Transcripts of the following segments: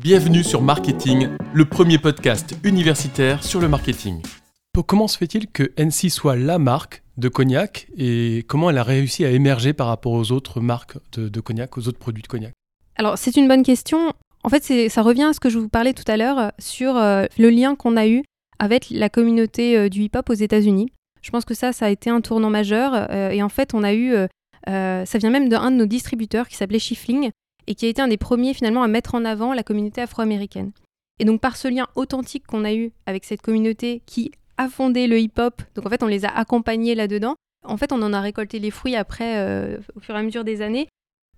Bienvenue sur Marketing, le premier podcast universitaire sur le marketing. Comment se fait-il que NC soit la marque de cognac et comment elle a réussi à émerger par rapport aux autres marques de, cognac, aux autres produits de cognac? Alors c'est une bonne question. En fait, ça revient à ce que je vous parlais tout à l'heure euh, sur euh, le lien qu'on a eu avec la communauté euh, du hip-hop aux États-Unis. Je pense que ça, ça a été un tournant majeur. et en fait, on a eu, ça vient même d'un de nos distributeurs qui s'appelait Schiffling et qui a été un des premiers finalement à mettre en avant la communauté afro-américaine. Et donc par ce lien authentique qu'on a eu avec cette communauté qui a fondé le hip-hop. Donc en fait, on les a accompagnés là-dedans. En fait, on en a récolté les fruits après, euh, au fur et à mesure des années.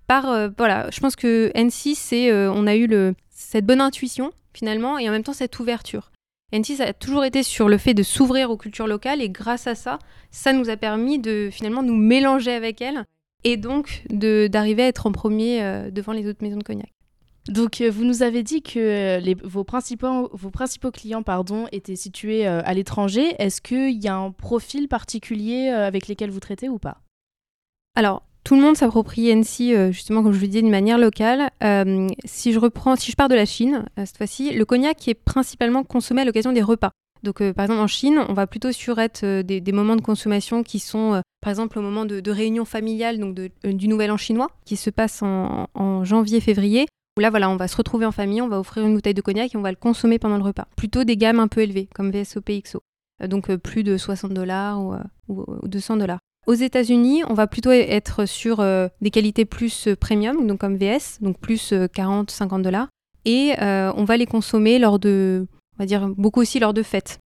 Par euh, voilà, je pense que N6, c'est, euh, on a eu le, cette bonne intuition finalement et en même temps cette ouverture. N6 a toujours été sur le fait de s'ouvrir aux cultures locales et grâce à ça, ça nous a permis de finalement nous mélanger avec elles et donc d'arriver à être en premier devant les autres maisons de cognac. Donc, euh, vous nous avez dit que euh, vos, principaux, vos principaux clients pardon, étaient situés euh, à l'étranger. Est-ce qu'il y a un profil particulier avec lesquels vous traitez ou pas? Alors, tout le monde s'approprie NC, justement, comme je vous disais, d'une manière locale. si je reprends, si je pars de la Chine, cette fois-ci, le cognac est principalement consommé à l'occasion des repas. Donc, par exemple, en Chine, on va plutôt sur être des, moments de consommation qui sont, par exemple, au moment de, réunion familiale, donc du Nouvel An chinois, qui se passe en, janvier-février où là, voilà, on va se retrouver en famille, on va offrir une bouteille de cognac et on va le consommer pendant le repas. Plutôt des gammes un peu élevées, comme VSOP XO. Euh, donc euh, plus de 60 dollars ou, 200 euh, dollars. Aux États-Unis, on va plutôt être sur des qualités plus premium, donc comme VS, donc plus 40-50 dollars. Et on va les consommer lors de, on va dire beaucoup aussi lors de fêtes.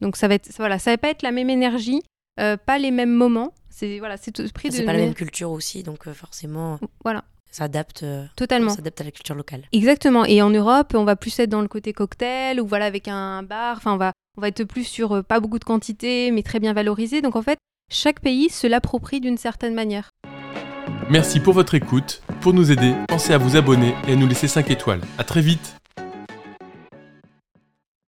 Donc ça va être, voilà, ça va pas être la même énergie, pas les mêmes moments. C'est voilà, c'est prix de. C'est pas la même culture aussi, donc forcément. Voilà s'adapte euh, totalement s'adapte à la culture locale exactement et en Europe on va plus être dans le côté cocktail ou voilà avec un bar enfin on va on va être plus sur euh, pas beaucoup de quantité mais très bien valorisé donc en fait chaque pays se l'approprie d'une certaine manière merci pour votre écoute pour nous aider pensez à vous abonner et à nous laisser 5 étoiles à très vite